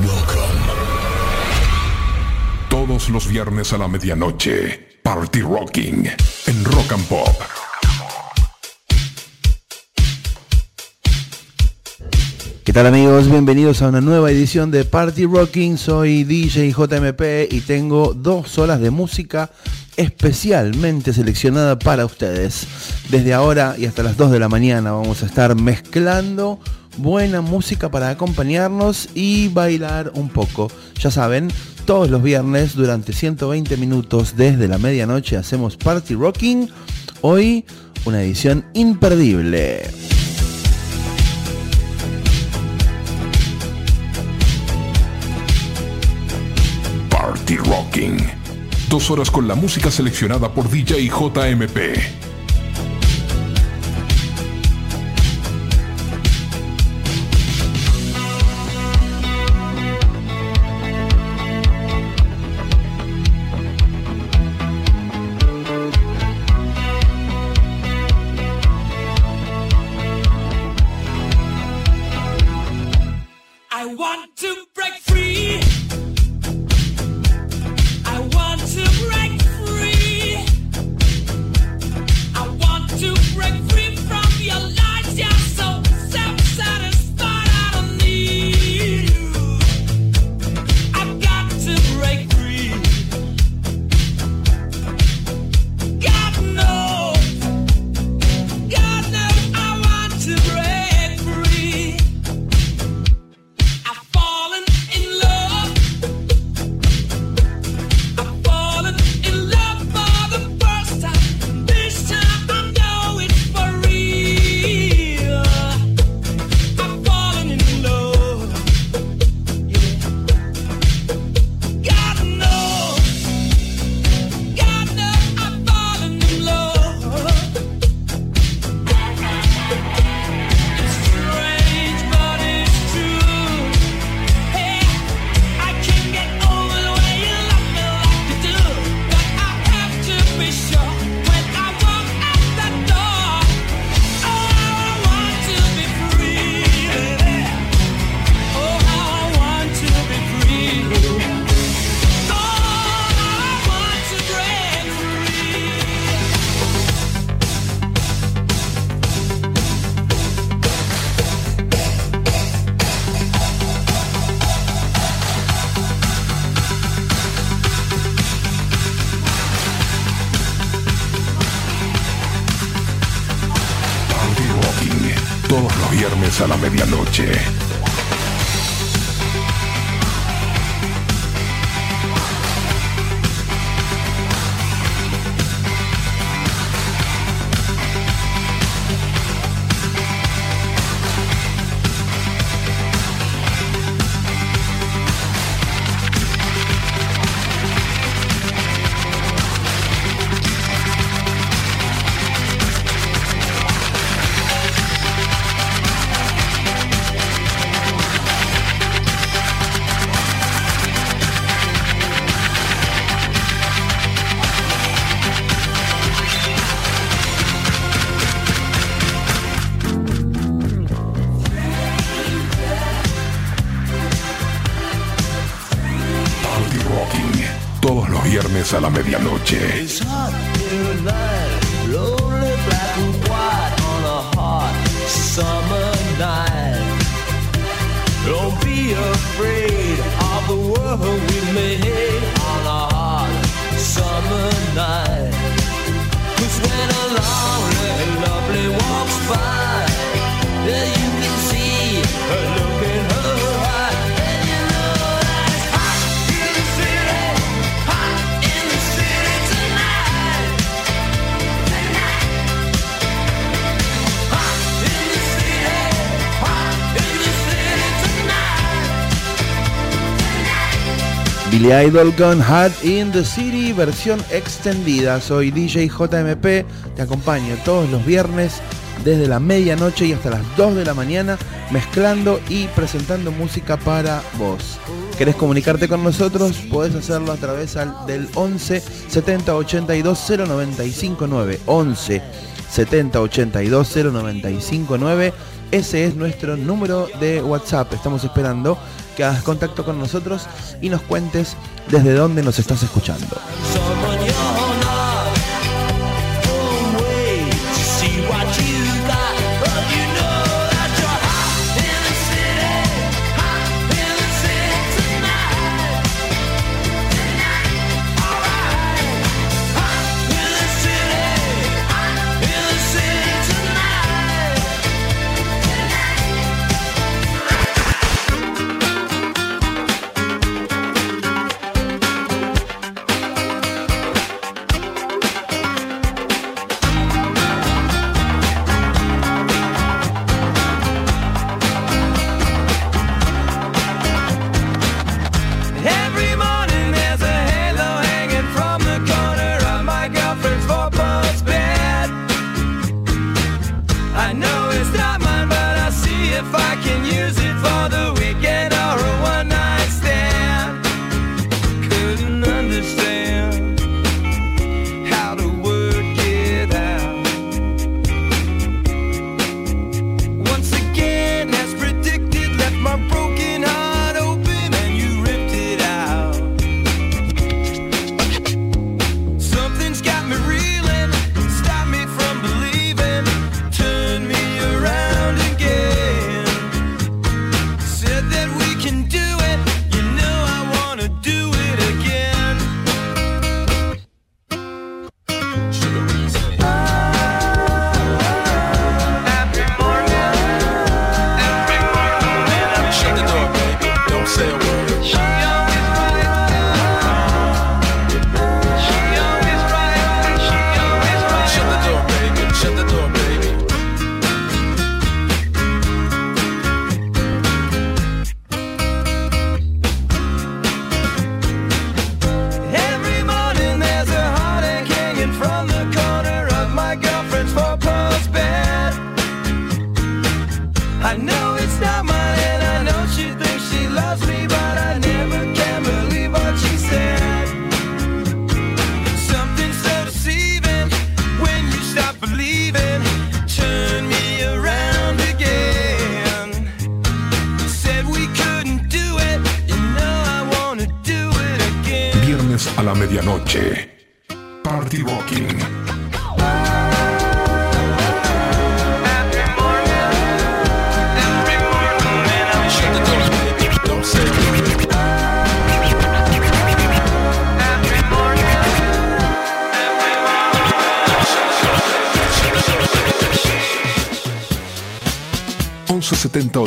welcome. Todos los viernes a la medianoche, Party Rocking en Rock and Pop. ¿Qué tal amigos? Bienvenidos a una nueva edición de Party Rocking. Soy DJ JMP y tengo dos horas de música especialmente seleccionada para ustedes. Desde ahora y hasta las 2 de la mañana vamos a estar mezclando buena música para acompañarnos y bailar un poco. Ya saben, todos los viernes durante 120 minutos desde la medianoche hacemos Party Rocking. Hoy una edición imperdible. Party Rocking. Dos horas con la música seleccionada por DJ JMP. Idol Gone Hard in the City, versión extendida. Soy DJ JMP, te acompaño todos los viernes desde la medianoche y hasta las 2 de la mañana, mezclando y presentando música para vos. ¿Querés comunicarte con nosotros? Podés hacerlo a través del 11 70 82 0959. 11 70 82 0959. Ese es nuestro número de WhatsApp. Estamos esperando que hagas contacto con nosotros y nos cuentes desde dónde nos estás escuchando.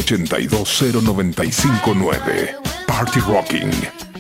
82095-9. Party Rocking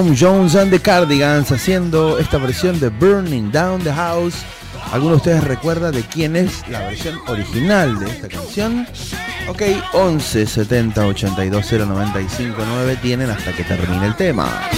Tom Jones and the Cardigans haciendo esta versión de Burning Down the House. ¿Alguno de ustedes recuerda de quién es la versión original de esta canción? Ok, 11 70 82 095 9 tienen hasta que termine el tema.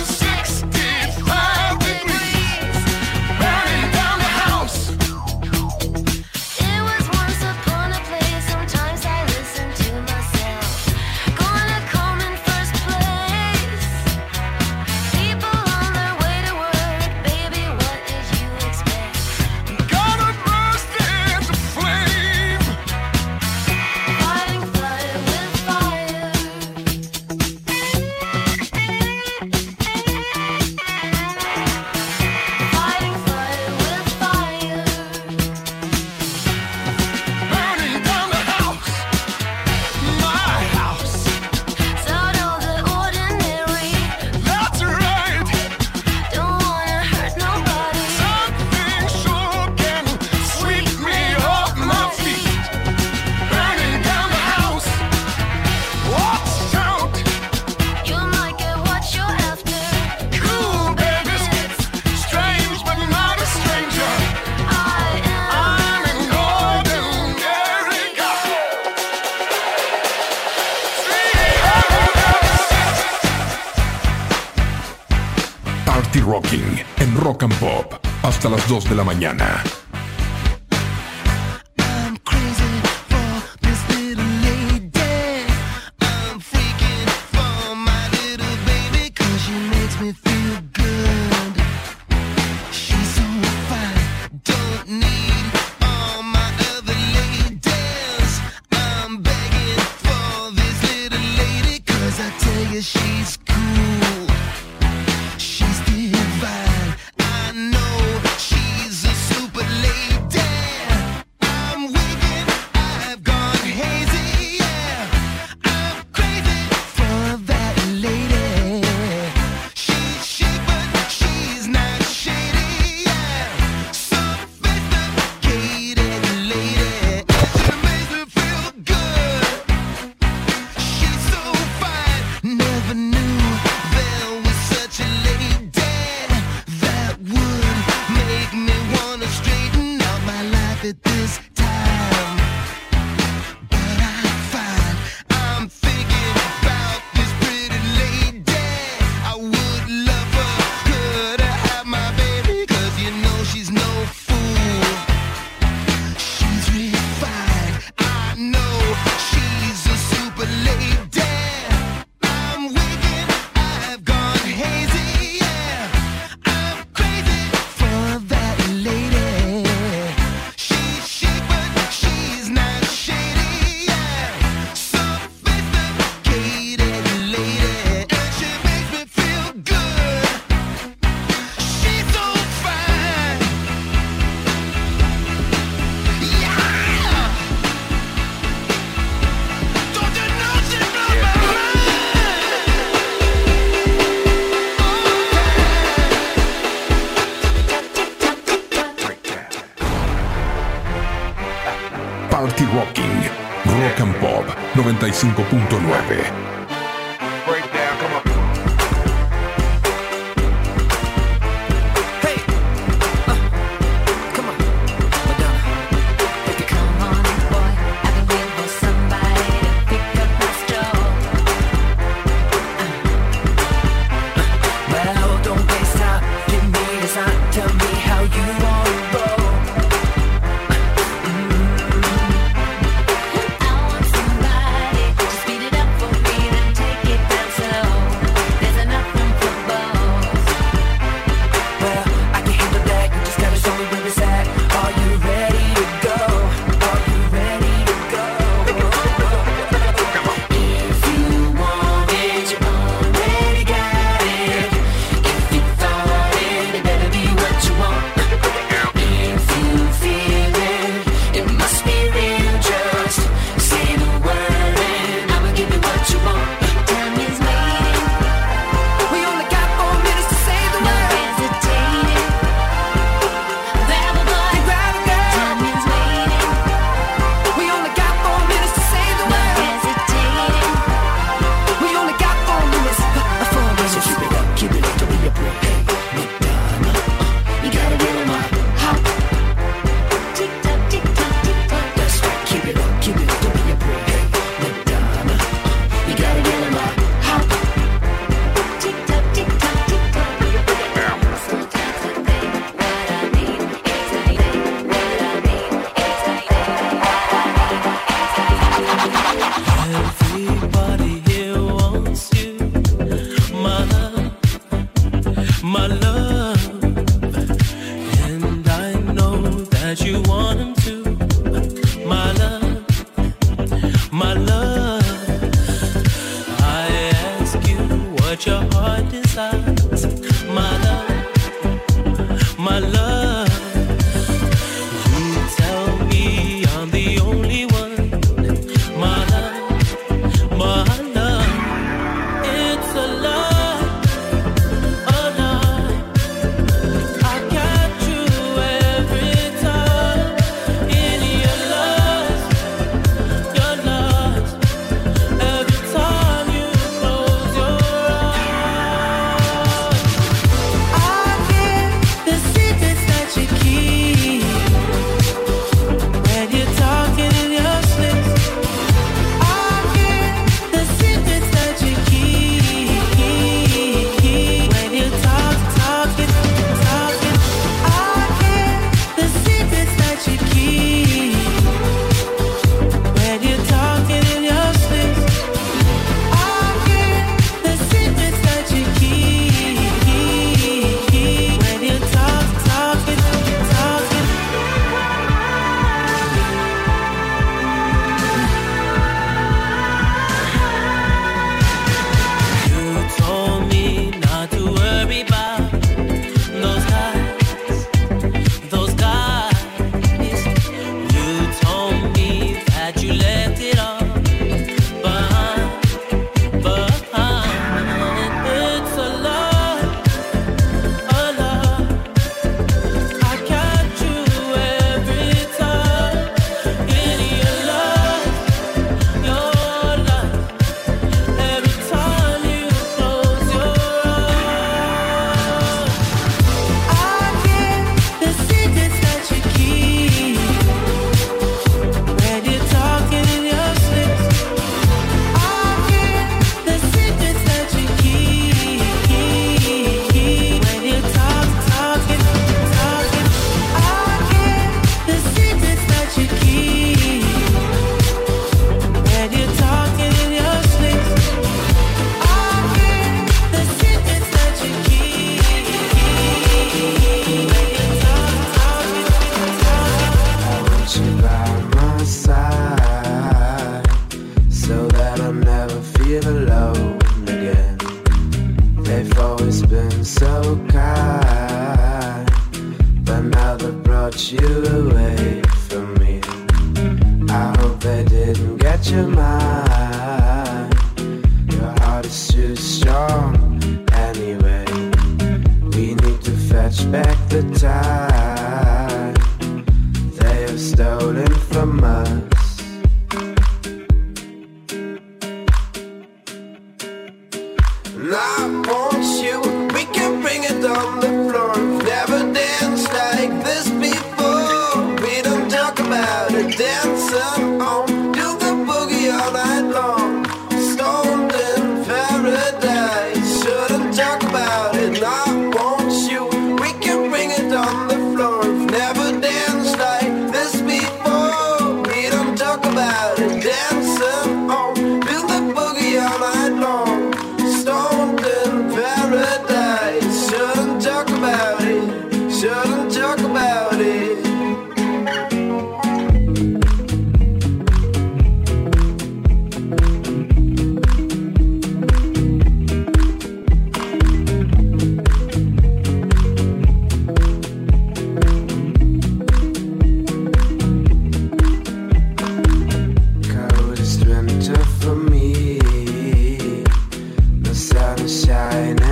sun shining.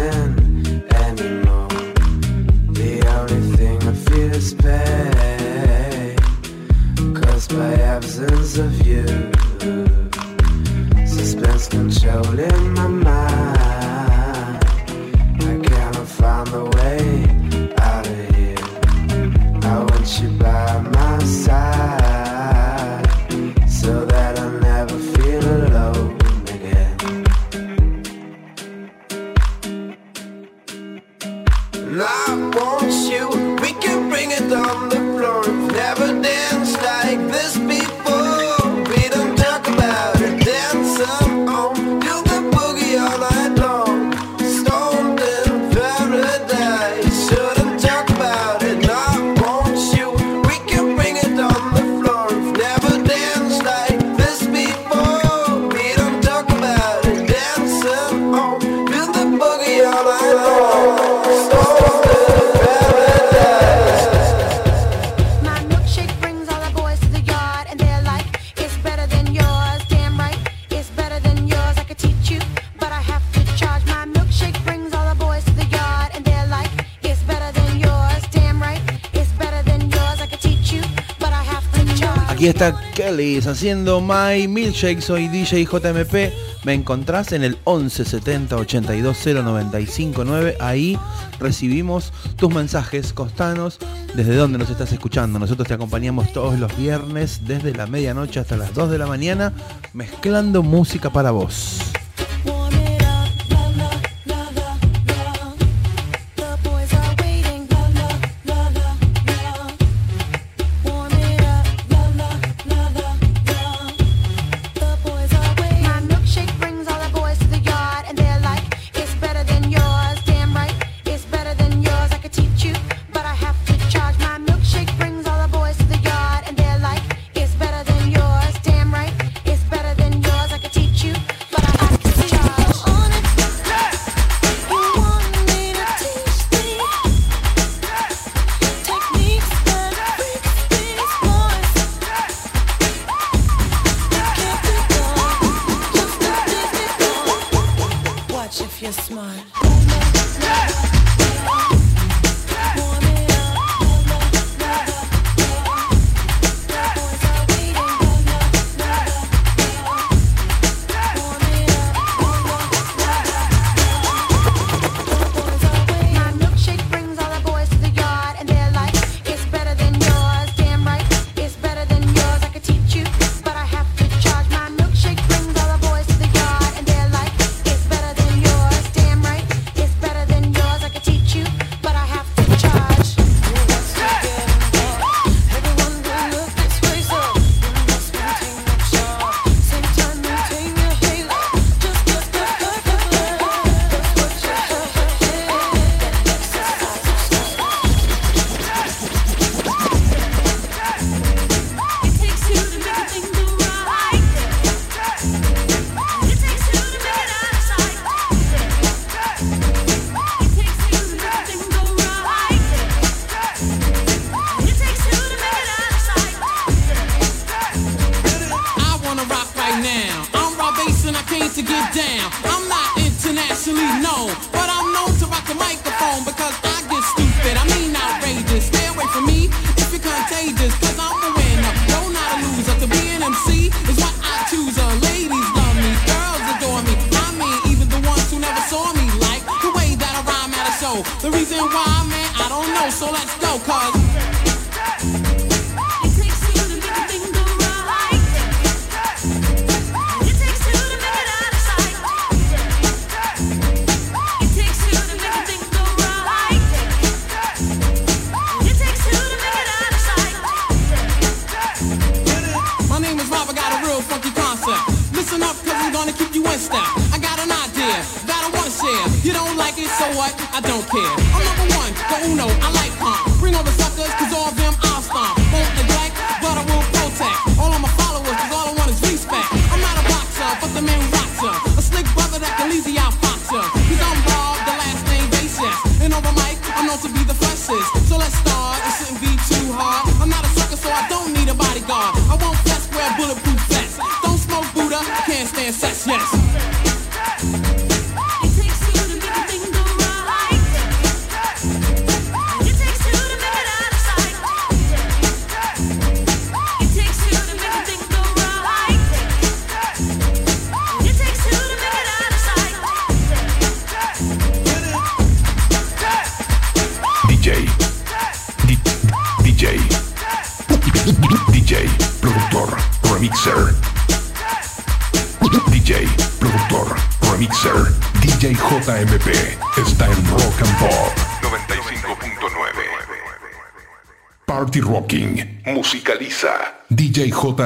haciendo My Milkshake, soy DJ JMP. Me encontrás en el 1170 820 Ahí recibimos tus mensajes costanos desde dónde nos estás escuchando. Nosotros te acompañamos todos los viernes desde la medianoche hasta las 2 de la mañana mezclando música para vos.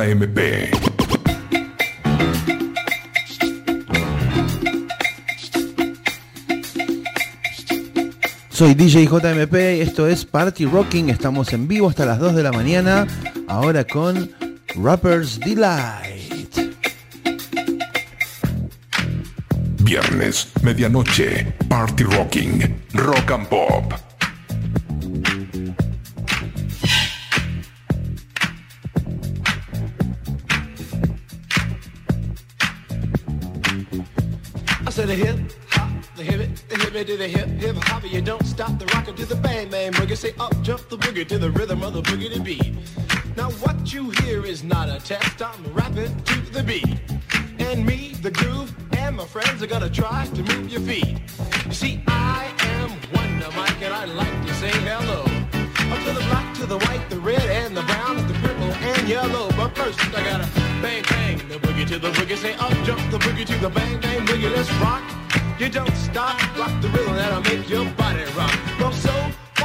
JMP. Soy DJ JMP, esto es Party Rocking, estamos en vivo hasta las 2 de la mañana, ahora con Rappers Delight. Viernes, medianoche. Party Rocking. Rock and Pop. Boogie to the rhythm of the boogie to beat. Now what you hear is not a test. I'm rapping to the beat, and me, the groove, and my friends are gonna try to move your feet. You see, I am Wonder Mike, and I like to say hello. Up to the black, to the white, the red, and the brown, the purple, and yellow. But first, I gotta bang bang the boogie to the boogie. Say up jump the boogie to the bang bang boogie. Let's rock. You don't stop, rock the rhythm that'll make your body rock. Well, so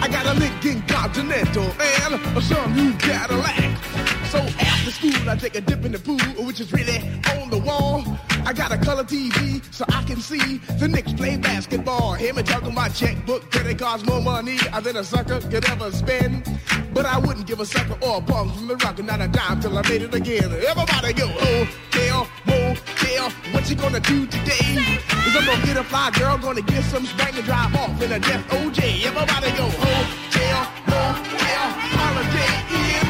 I got a Lincoln Continental and a some new Cadillac. So after school, I take a dip in the pool, which is really on the wall. I got a color TV so I can see the Knicks play basketball. Hear me talking my checkbook, credit cards, more money uh, than a sucker could ever spend. But I wouldn't give a sucker or a punk from the rock, and not a dime till I made it again. Everybody go, oh, hotel, motel, what you gonna do today? Is I'm gonna get a fly girl, gonna get some spank and drive off in a death OJ. Everybody go, oh, hotel, motel, holiday in.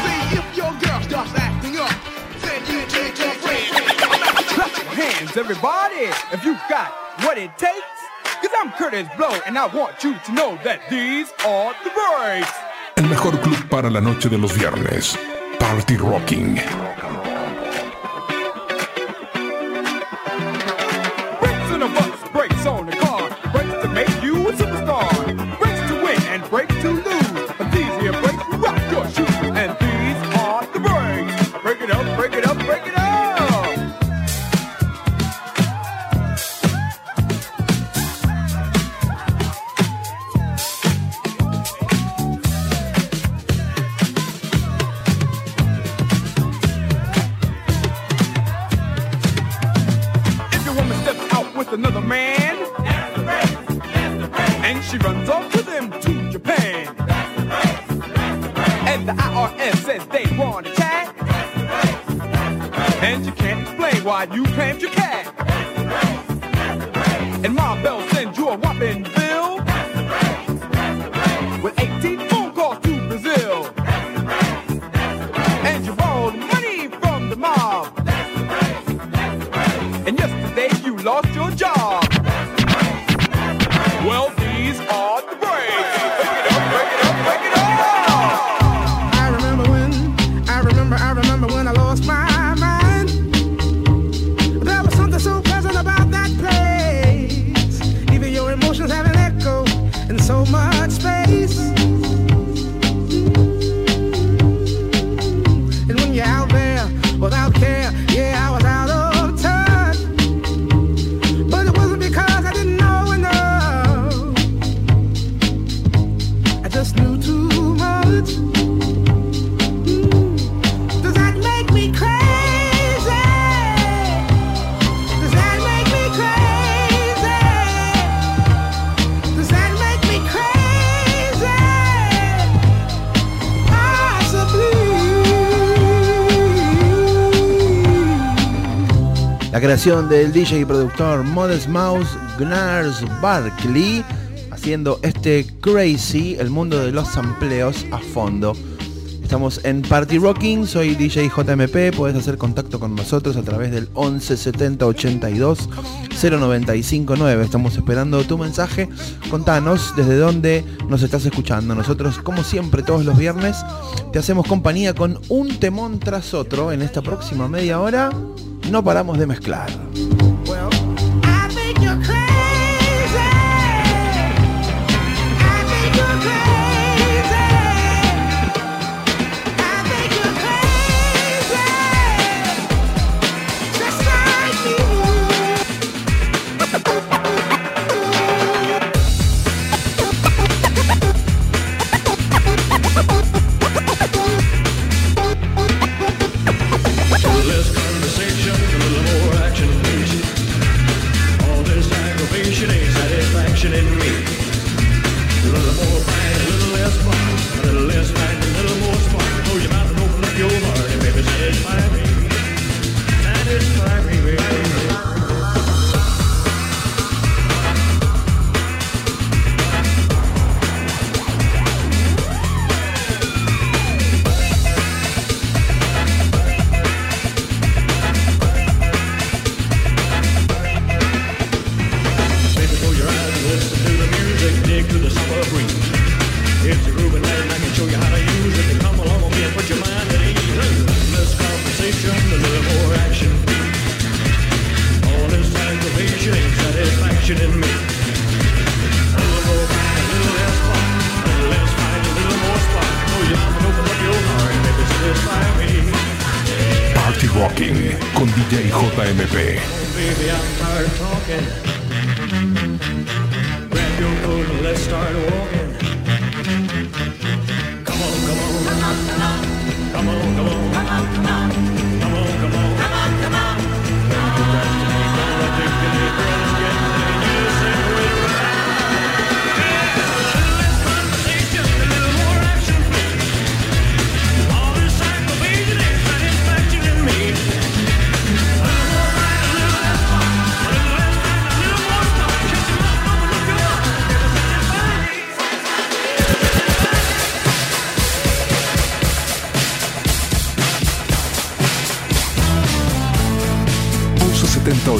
See, if your girl starts acting hands, everybody, if you've got what it takes. Cause I'm Curtis Blow, and I want you to know that these are the breaks. El mejor club para la noche de los viernes. Party Rocking. creación del DJ y productor Modest Mouse Gnars Barkley, haciendo este crazy, el mundo de los sampleos a fondo. Estamos en Party Rocking, soy DJ JMP, puedes hacer contacto con nosotros a través del 11 70 82 0959. Estamos esperando tu mensaje, contanos desde dónde nos estás escuchando. Nosotros, como siempre, todos los viernes te hacemos compañía con un temón tras otro en esta próxima media hora no paramos de mezclar.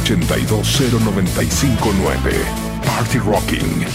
820959. Party Rocking.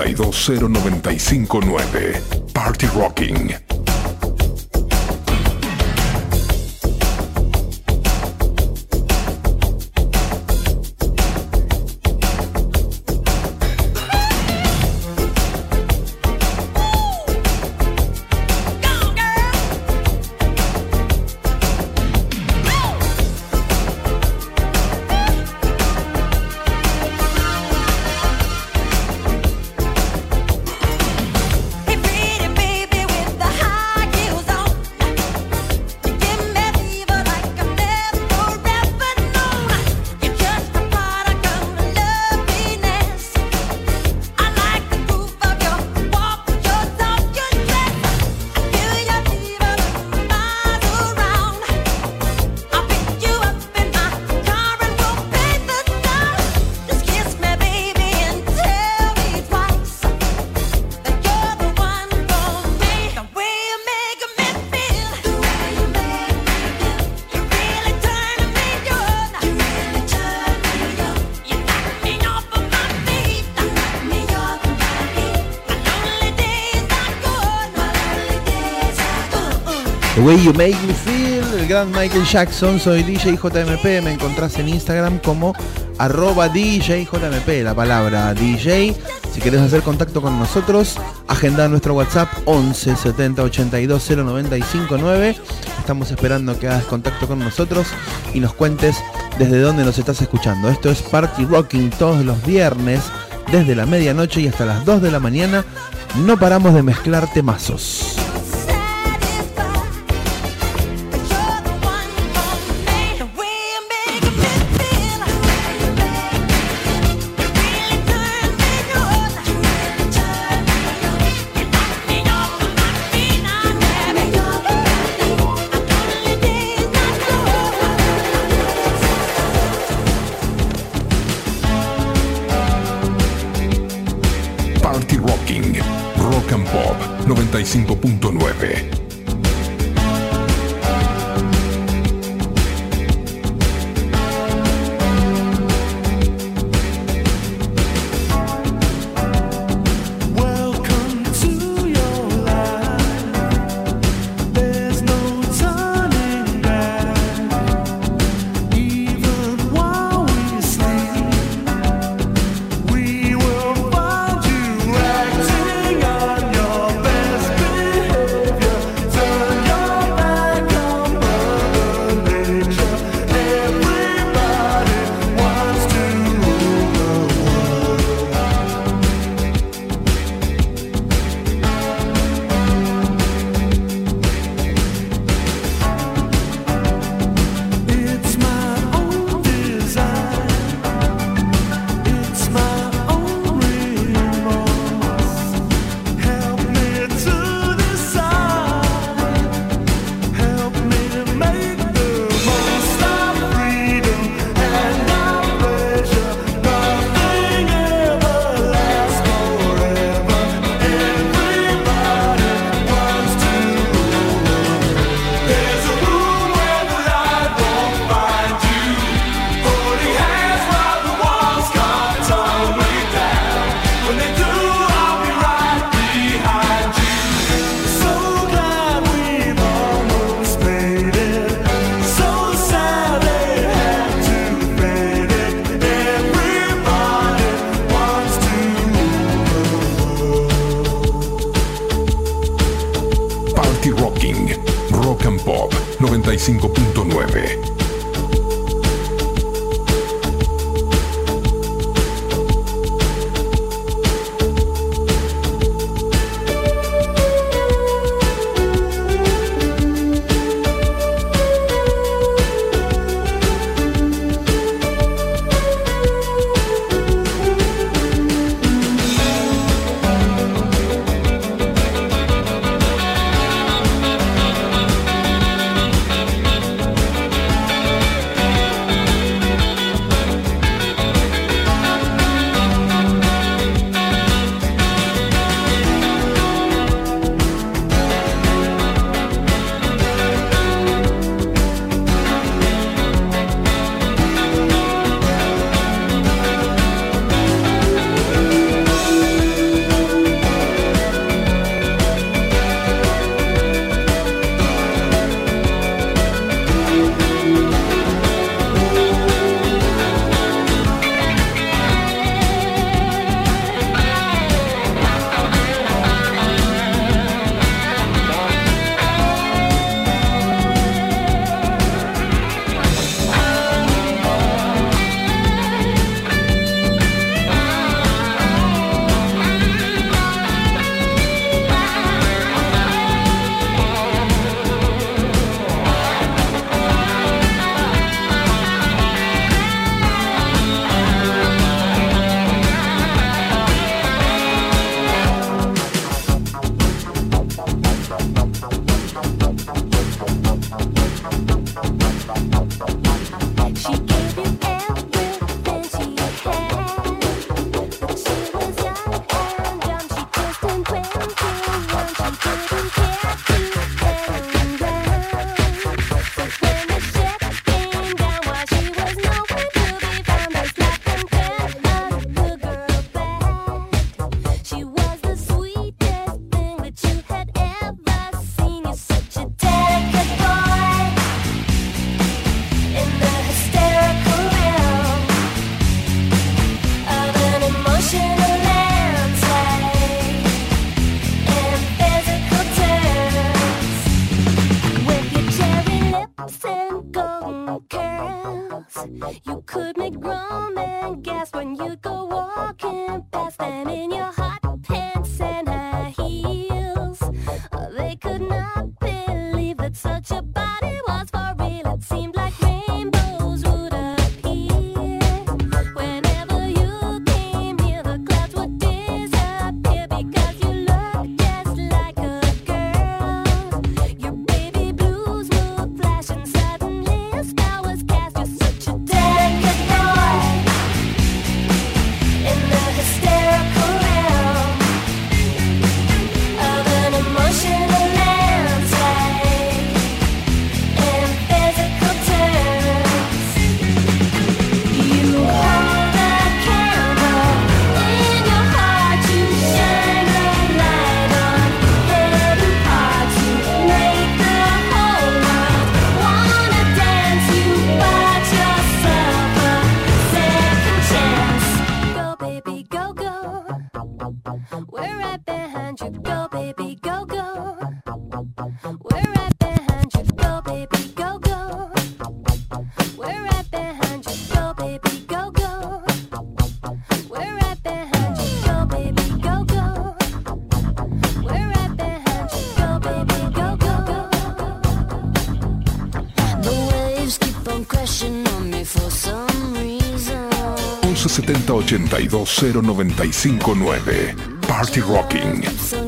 1170 82 0959. Party Rocking. You Make Me Feel, el gran Michael Jackson, soy DJ JMP, me encontrás en Instagram como arroba DJ JMP, la palabra DJ. Si querés hacer contacto con nosotros, agenda nuestro WhatsApp 11 70 82 095 9. Estamos esperando que hagas contacto con nosotros y nos cuentes desde dónde nos estás escuchando. Esto es Party Rocking todos los viernes, desde la medianoche y hasta las 2 de la mañana. No paramos de mezclar temazos. 095 9 Party Rocking.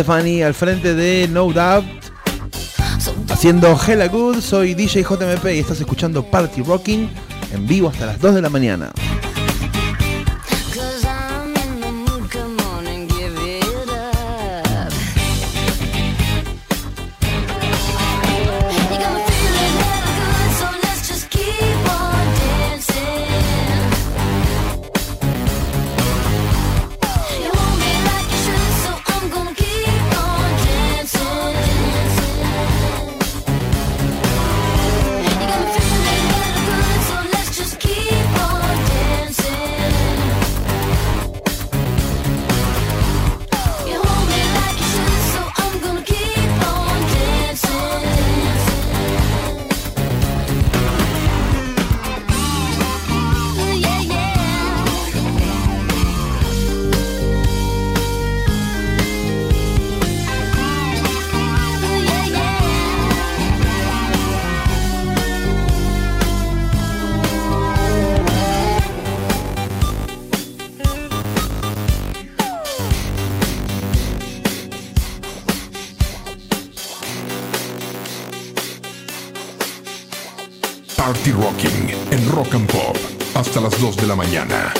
Stefani al frente de No Doubt. Haciendo Hella Good, soy DJ JMP y estás escuchando Party Rocking en vivo hasta las 2 de la mañana. de la mañana.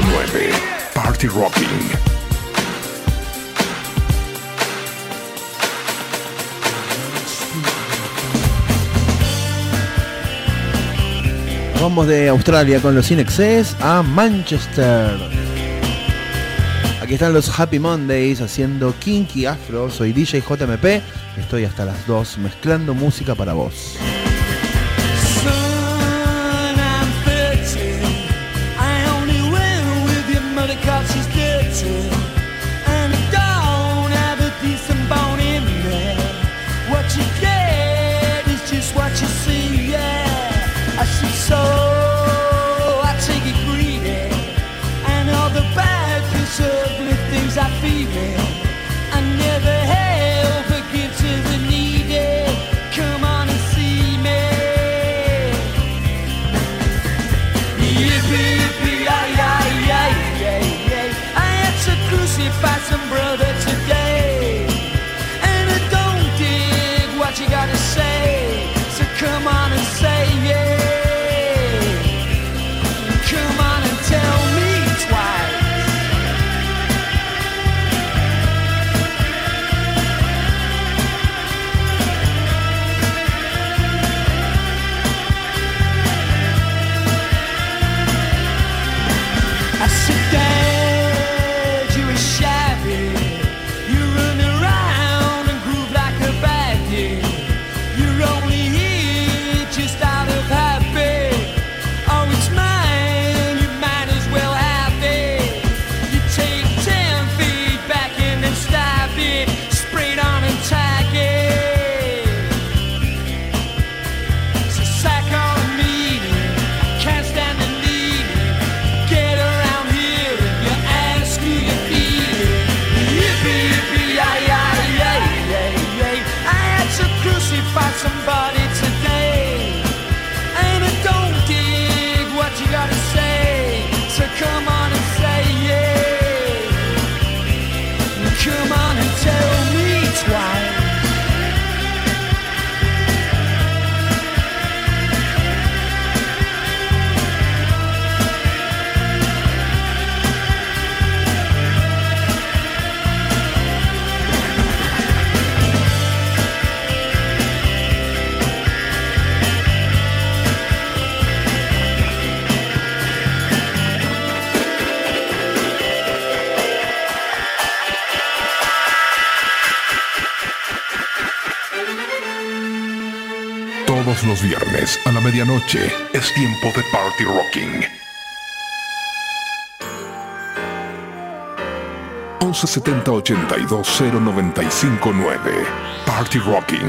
9 Party Rocking. Vamos de Australia con los Inexes a Manchester. Aquí están los Happy Mondays haciendo Kinky Afro. Soy DJ JMP. Estoy hasta las 2 mezclando música para vos. Todos los viernes a la medianoche es tiempo de Party Rocking. 1170 82 Party Rocking.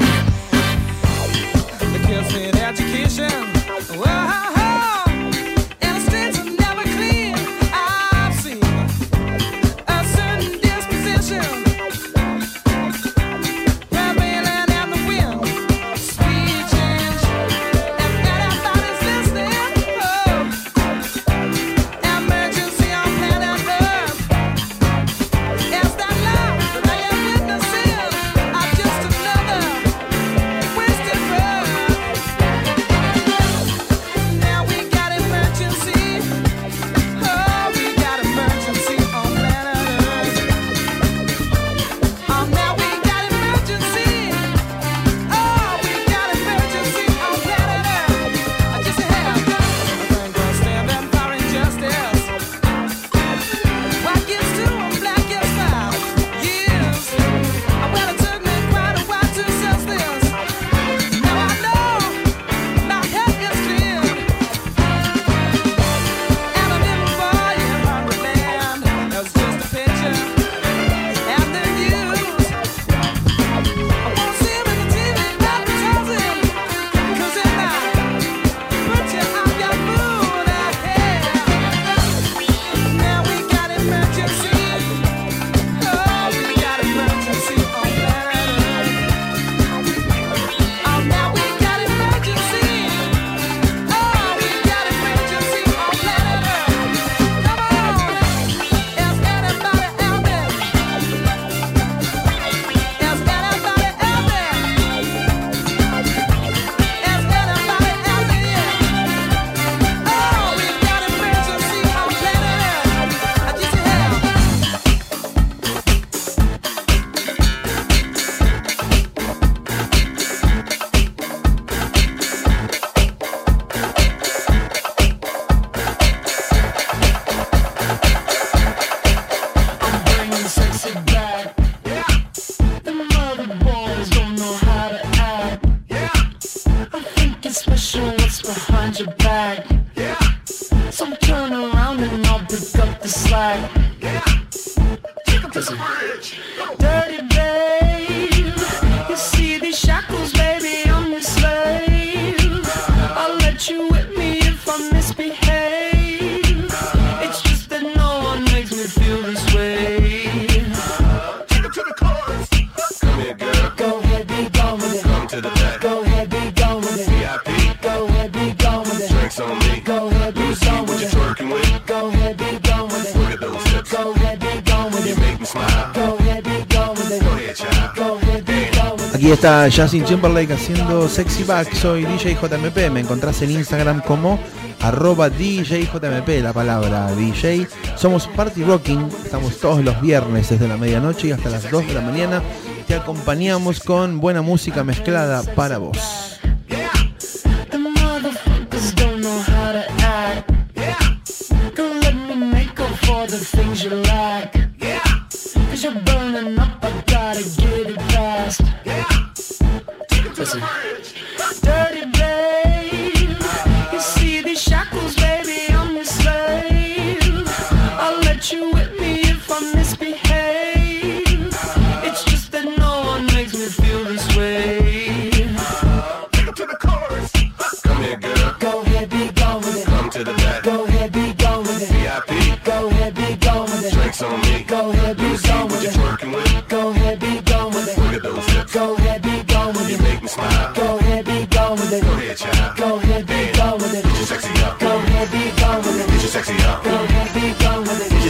Aquí está Justin Timberlake haciendo Sexy Back. Soy DJ JMP. Me encontrás en Instagram como arroba DJJMP, la palabra DJ. Somos Party Rocking. Estamos todos los viernes desde la medianoche y hasta las 2 de la mañana. Te acompañamos con buena música mezclada para vos.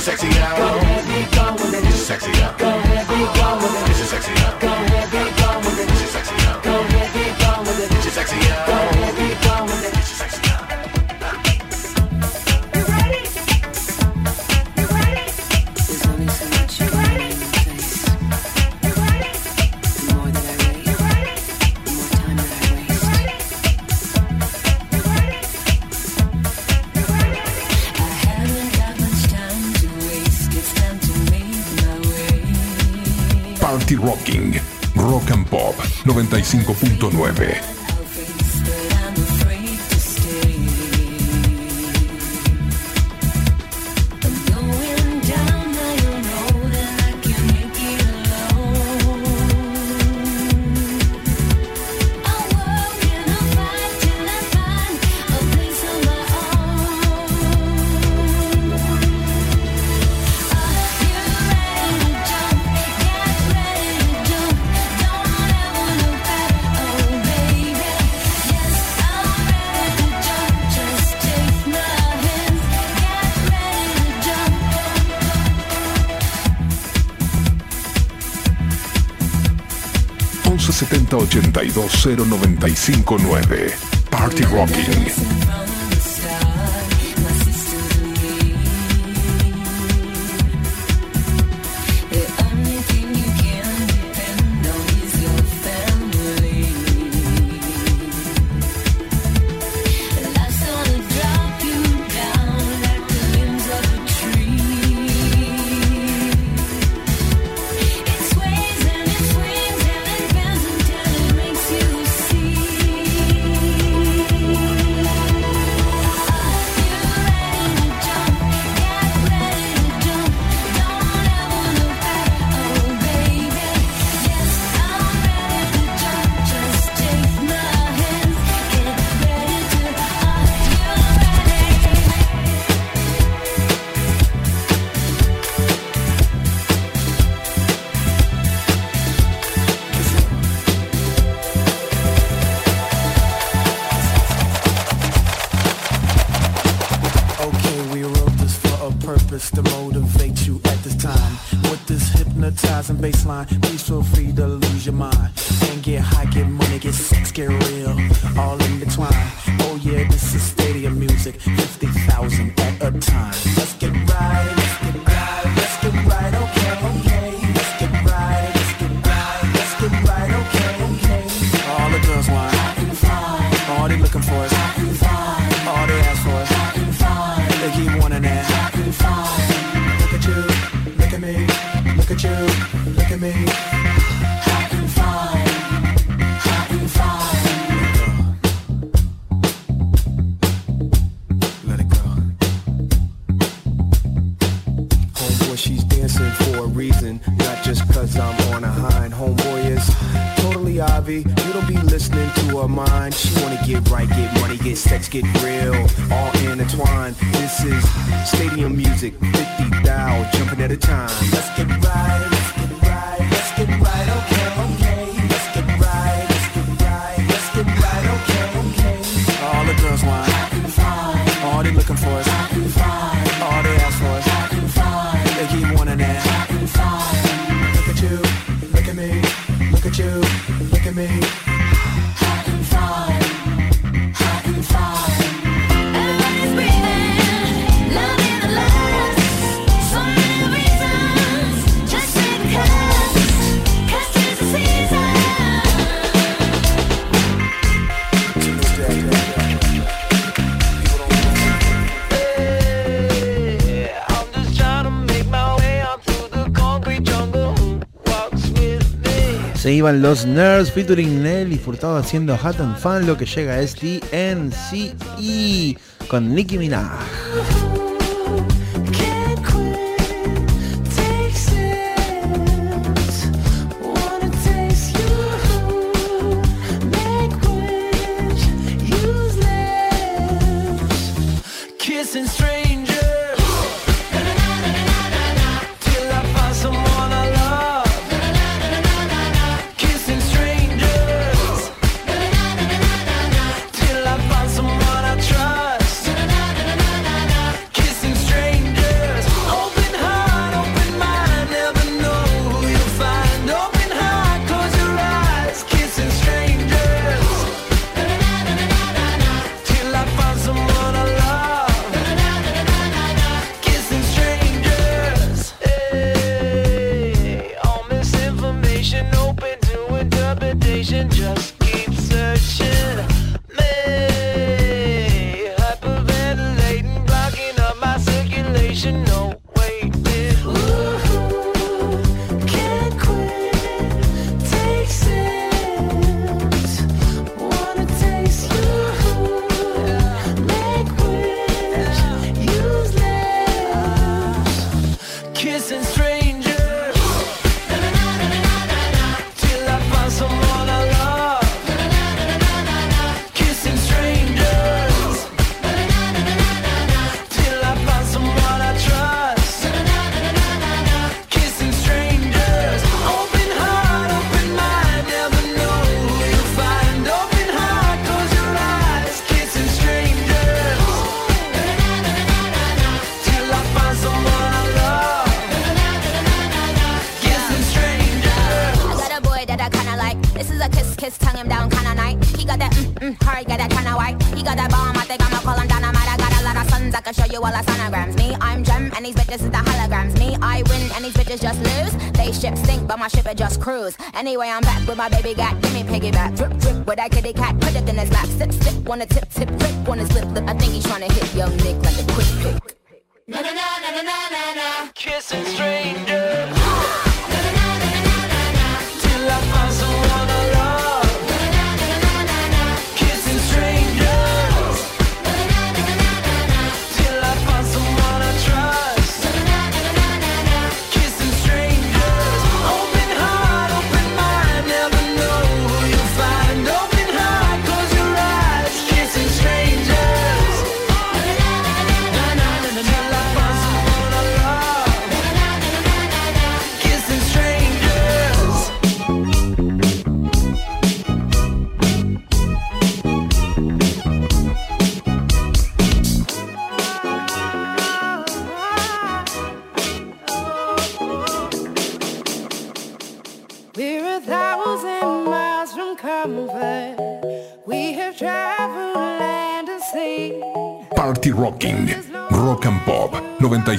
sexy out. 105.9. 929 Party Rocking. iban los Nerds featuring Nelly Furtado haciendo Hat Fan, lo que llega es DNCE con Nicki Minaj.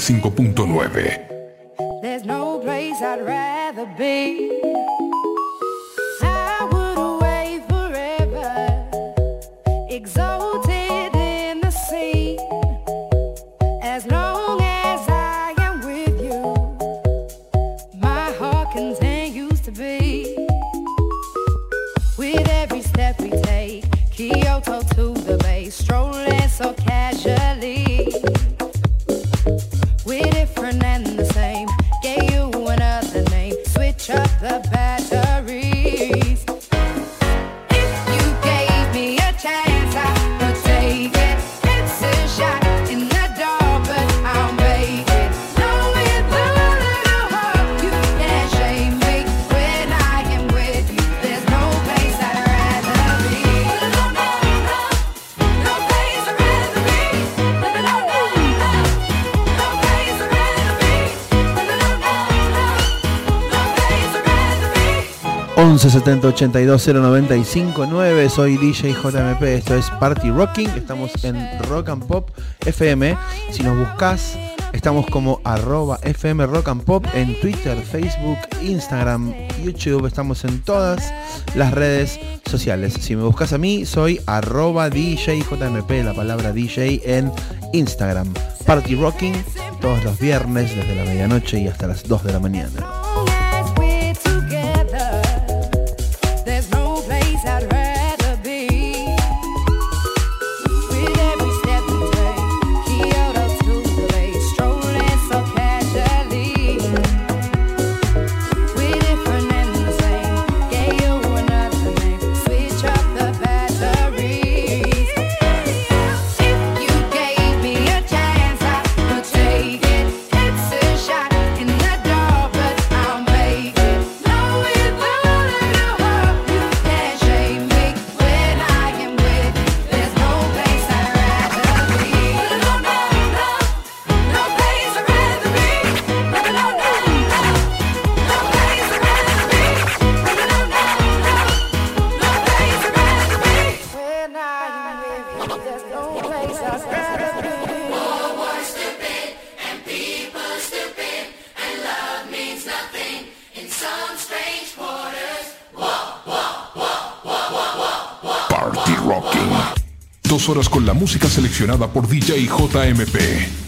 5.9. 11 70 82 Soy DJ JMP. Esto es Party Rocking. Estamos en Rock and Pop FM. Si nos buscas, estamos como arroba FM Rock and Pop en Twitter, Facebook, Instagram, YouTube. Estamos en todas las redes sociales. Si me buscas a mí, soy arroba DJ JMP, la palabra DJ en Instagram. Party Rocking todos los viernes desde la medianoche y hasta las 2 de la mañana. seleccionada por DJ JMP.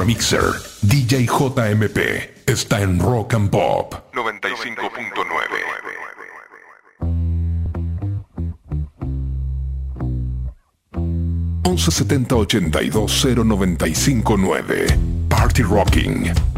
remixer DJ JMP está en Rock and Pop. 95.9 1170 82 0959 Party Rocking.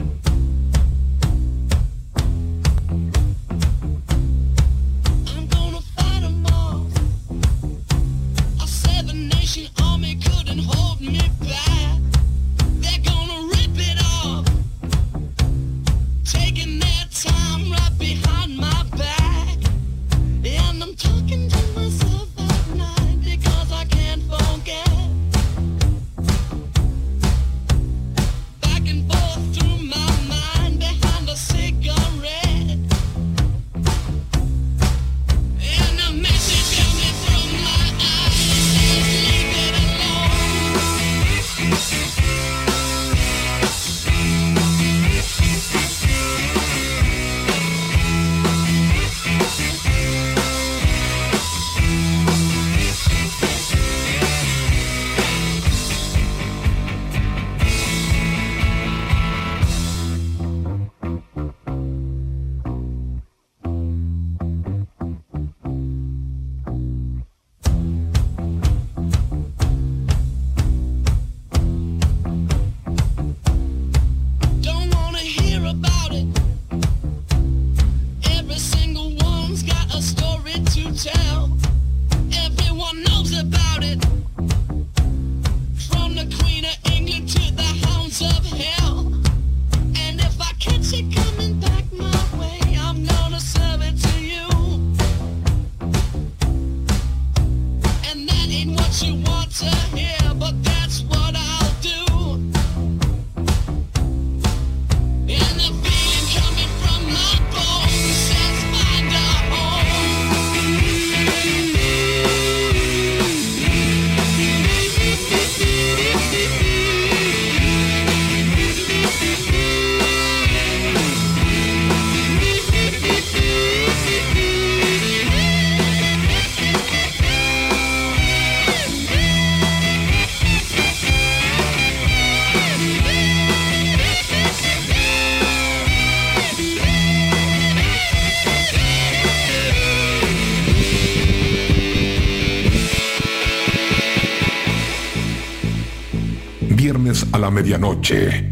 la medianoche.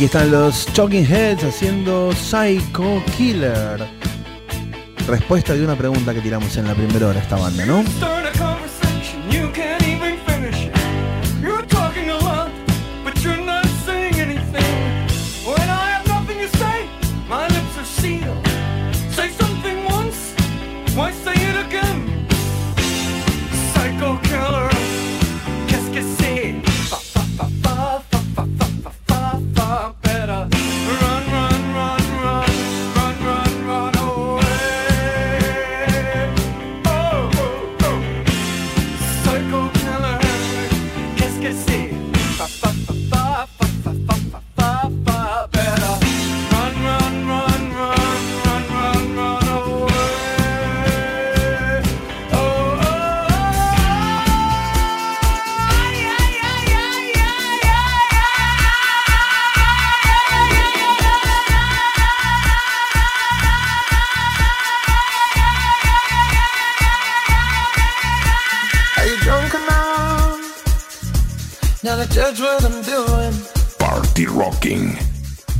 Aquí están los Talking Heads haciendo Psycho Killer. Respuesta de una pregunta que tiramos en la primera hora esta banda, ¿no?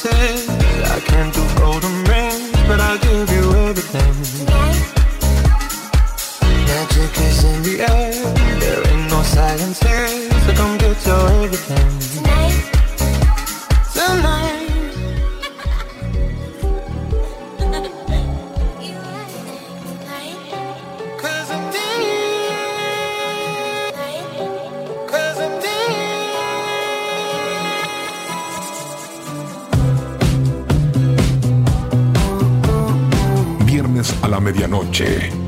promises. I can't do golden rings, but I'll give you everything. Magic is in the air, there ain't no silence here, so come get your everything. energy.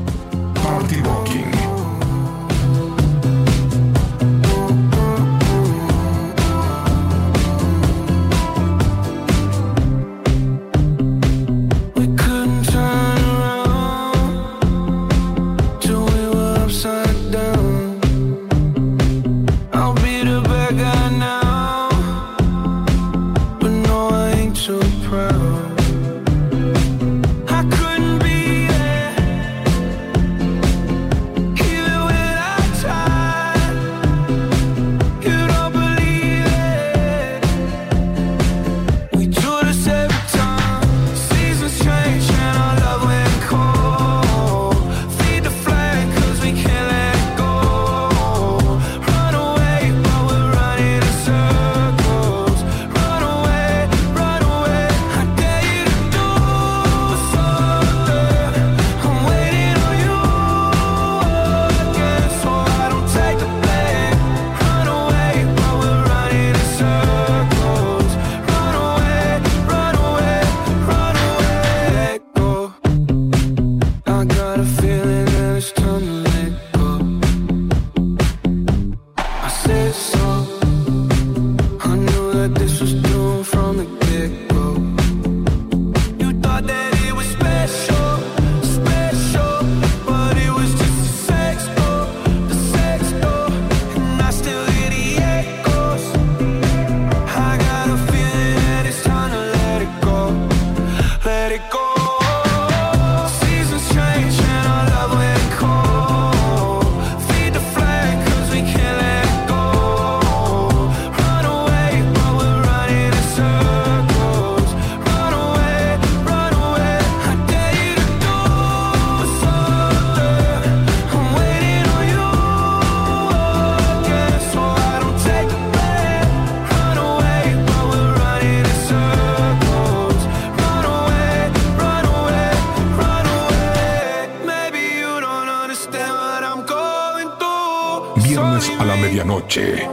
Apache.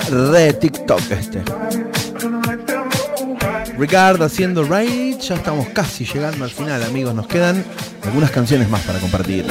de TikTok este. Regard haciendo Rage. Ya estamos casi llegando al final, amigos. Nos quedan algunas canciones más para compartir.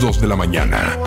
2 de la mañana.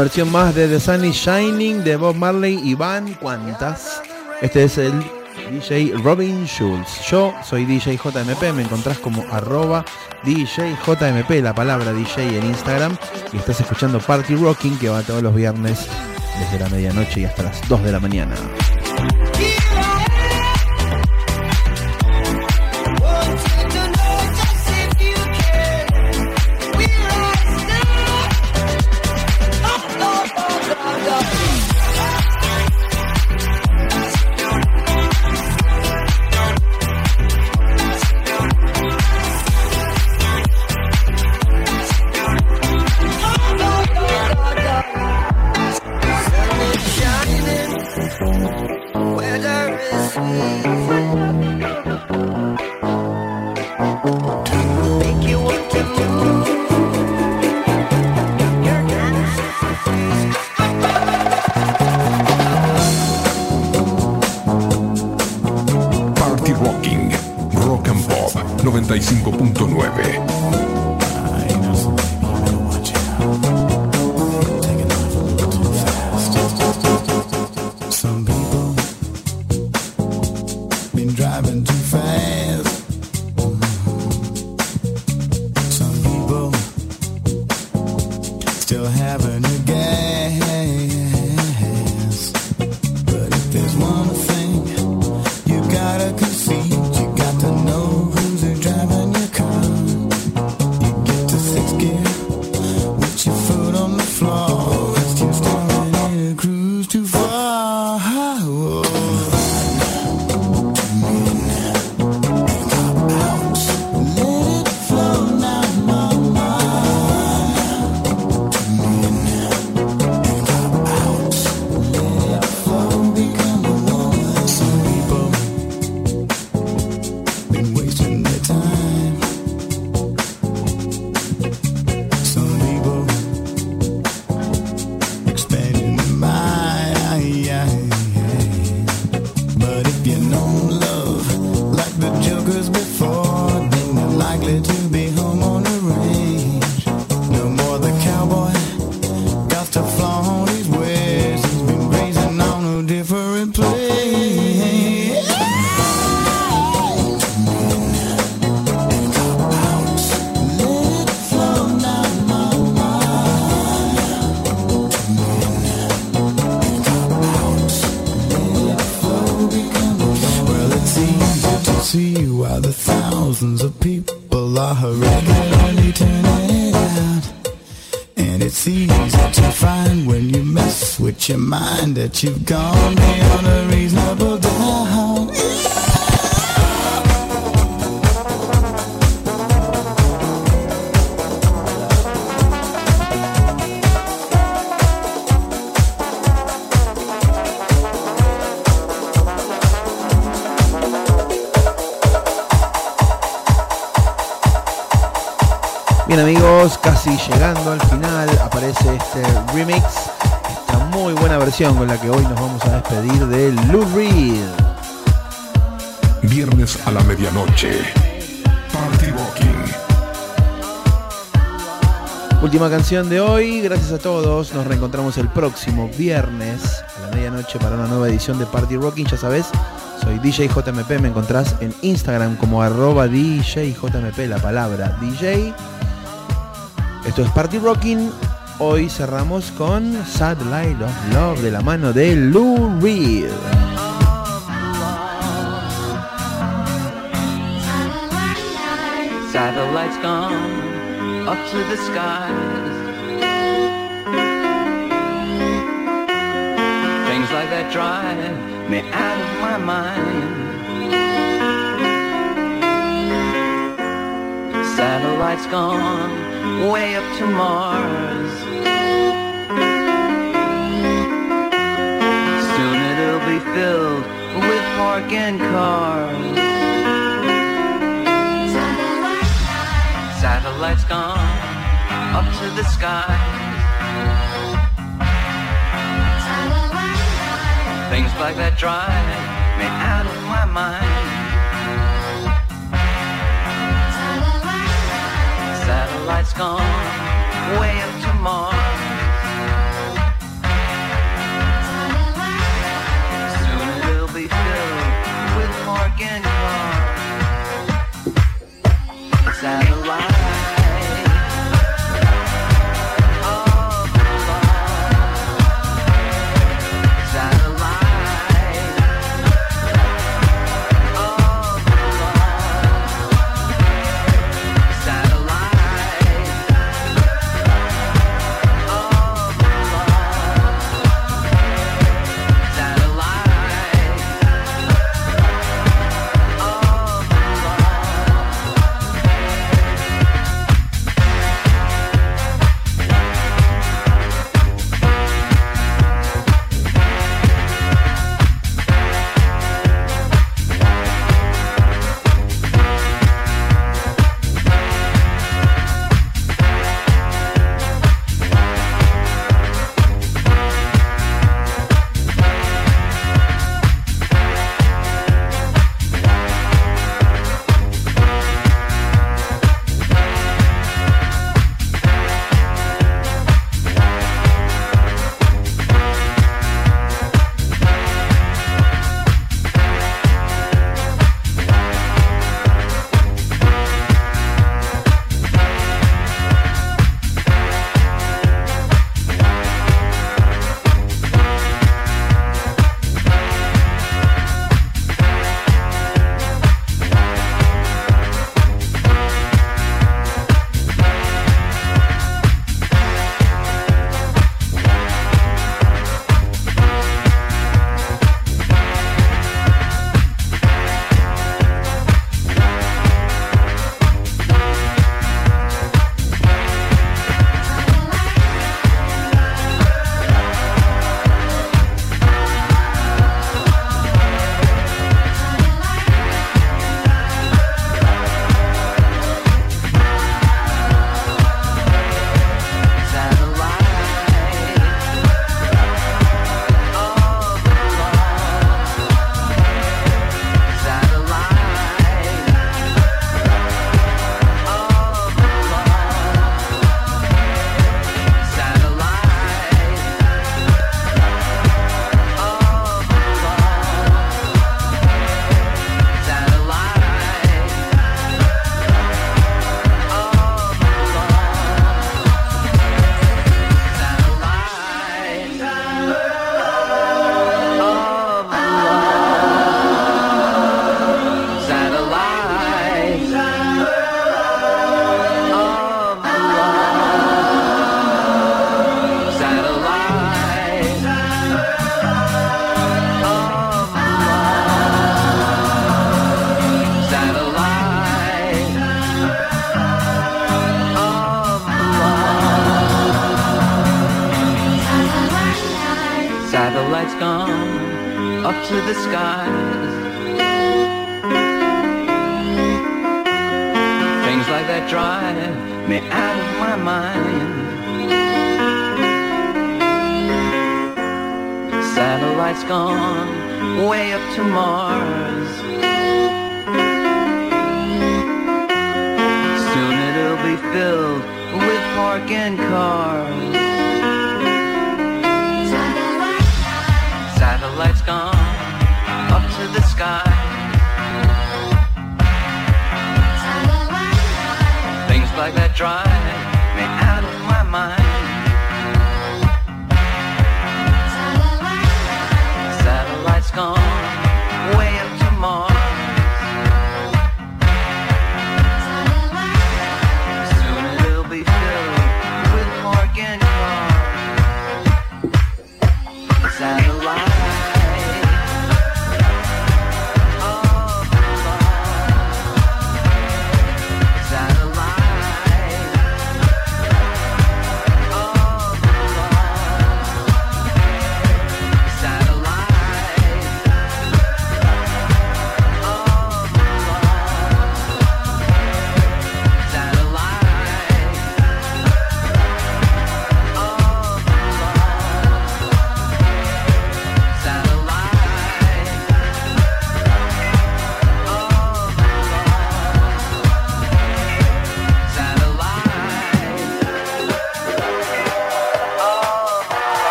versión más de The Sunny Shining de Bob Marley y Van Cuantas. Este es el DJ Robin Schulz. Yo soy DJ JMP, me encontrás como arroba DJ JMP, la palabra DJ en Instagram. Y estás escuchando Party Rocking que va todos los viernes desde la medianoche y hasta las 2 de la mañana. That beyond a reasonable. Bien amigos, casi llegando al final aparece este remix, versión con la que hoy nos vamos a despedir de Lou Reed. Viernes a la medianoche. Party Rocking. Última canción de hoy, gracias a todos, nos reencontramos el próximo viernes a la medianoche para una nueva edición de Party Rocking, ya sabes, soy DJ JMP, me encontrás en Instagram como arroba DJJMP, la palabra DJ. Esto es Party Rocking, hoy cerramos con Satellite of Love de la mano de Lou Reed. Satellites gone up to the skies. Things like that drive me out of my mind. Satellites gone way up to Mars. Soon it'll be filled with parking cars. Satellites gone up to the sky. Things like that drive me out of my mind. Satellites gone way up to Mars. Soon it'll be filled with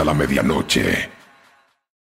a la medianoche.